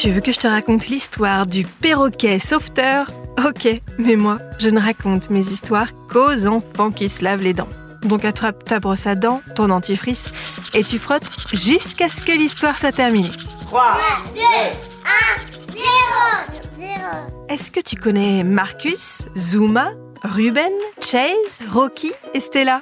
Tu veux que je te raconte l'histoire du perroquet sauveteur? Ok, mais moi, je ne raconte mes histoires qu'aux enfants qui se lavent les dents. Donc attrape ta brosse à dents, ton dentifrice, et tu frottes jusqu'à ce que l'histoire soit terminée. 3, 2, 1, 0, 0. Est-ce que tu connais Marcus, Zuma, Ruben, Chase, Rocky et Stella?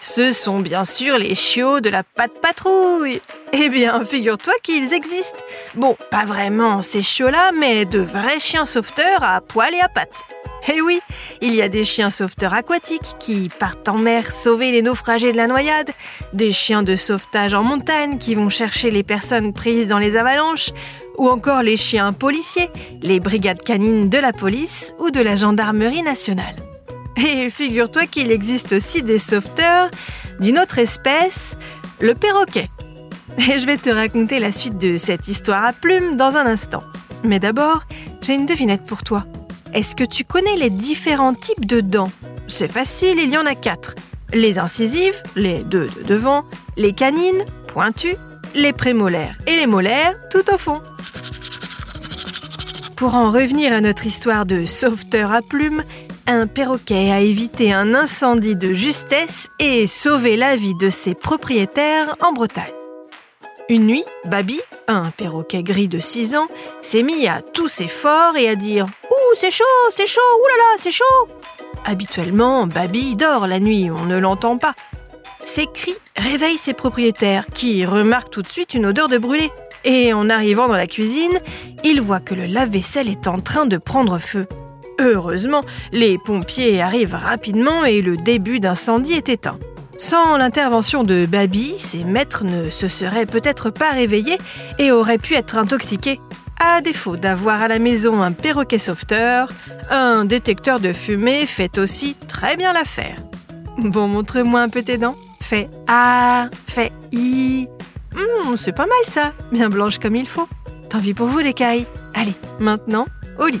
Ce sont bien sûr les chiots de la patte patrouille. Eh bien, figure-toi qu'ils existent. Bon, pas vraiment ces chiots-là, mais de vrais chiens sauveteurs à poil et à pattes. Eh oui, il y a des chiens sauveteurs aquatiques qui partent en mer sauver les naufragés de la noyade, des chiens de sauvetage en montagne qui vont chercher les personnes prises dans les avalanches, ou encore les chiens policiers, les brigades canines de la police ou de la gendarmerie nationale. Et figure-toi qu'il existe aussi des sauveteurs d'une autre espèce, le perroquet. Et je vais te raconter la suite de cette histoire à plumes dans un instant. Mais d'abord, j'ai une devinette pour toi. Est-ce que tu connais les différents types de dents? C'est facile, il y en a quatre. Les incisives, les deux de devant, les canines, pointues, les prémolaires et les molaires, tout au fond. Pour en revenir à notre histoire de sauveteur à plumes, un perroquet a évité un incendie de justesse et sauvé la vie de ses propriétaires en Bretagne. Une nuit, Babi, un perroquet gris de 6 ans, s'est mis à tousser fort et à dire Ouh, c'est chaud, c'est chaud, oulala, c'est chaud Habituellement, Babi dort la nuit, on ne l'entend pas. Ces cris réveillent ses propriétaires, qui remarquent tout de suite une odeur de brûlé. Et en arrivant dans la cuisine, ils voient que le lave-vaisselle est en train de prendre feu. Heureusement, les pompiers arrivent rapidement et le début d'incendie est éteint. Sans l'intervention de Babi, ses maîtres ne se seraient peut-être pas réveillés et auraient pu être intoxiqués. À défaut d'avoir à la maison un perroquet sauveteur, un détecteur de fumée fait aussi très bien l'affaire. Bon, montre-moi un peu tes dents. Fais A, fais I. Hum, c'est pas mal ça, bien blanche comme il faut. Tant pis pour vous les cailles. Allez, maintenant, au lit.